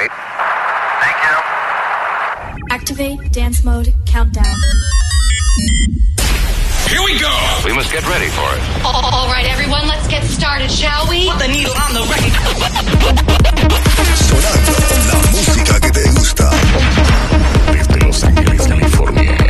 wait. Thank you. Activate dance mode countdown. Here we go. We must get ready for it. All right, everyone, let's get started, shall we? Put the needle on the record. Sonando la música que te gusta. Desde Los Ángeles, California.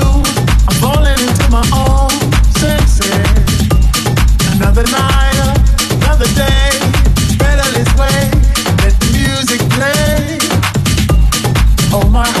My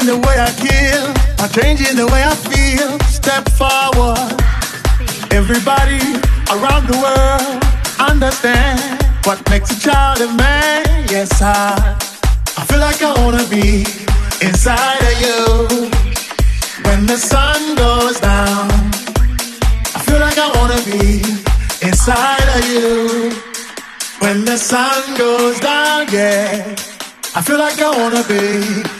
Changing the way I kill, I'm changing the way I feel. Step forward. Everybody around the world understand what makes a child a man. Yes, I, I feel like I wanna be inside of you when the sun goes down. I feel like I wanna be inside of you when the sun goes down. Yeah, I feel like I wanna be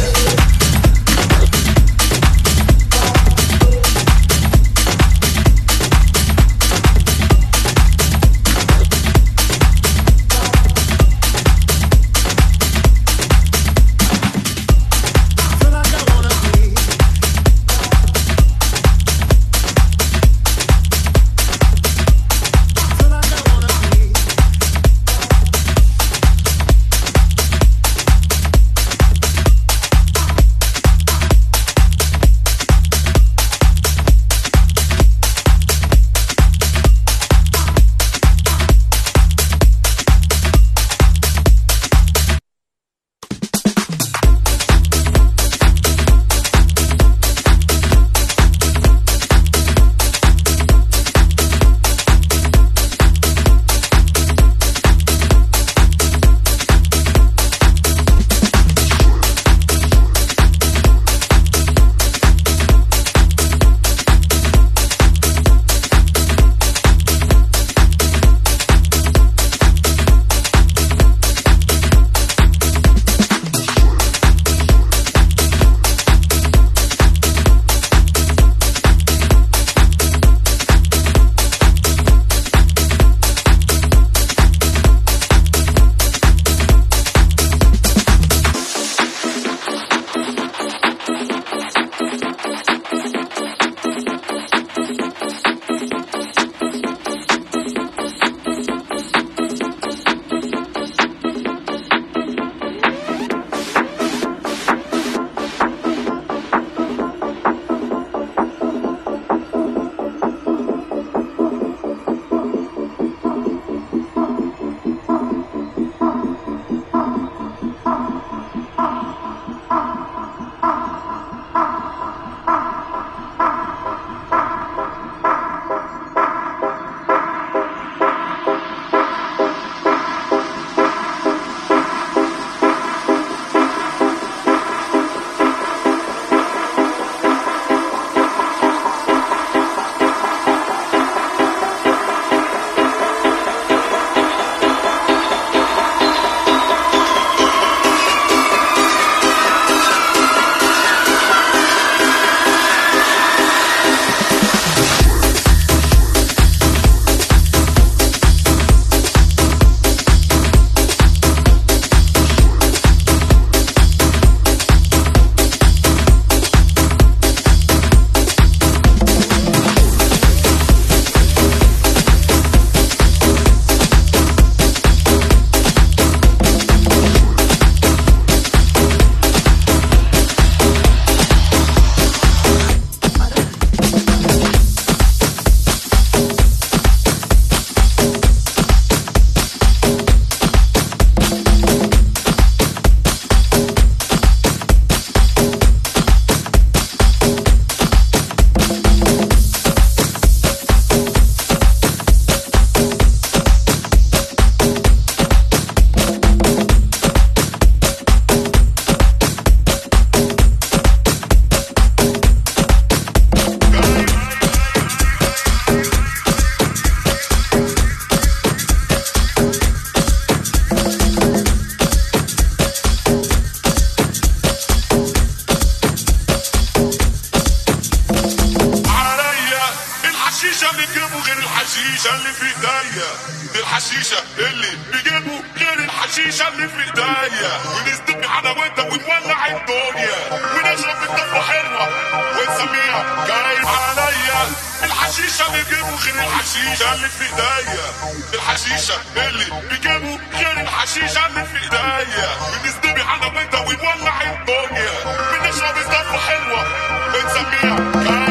down.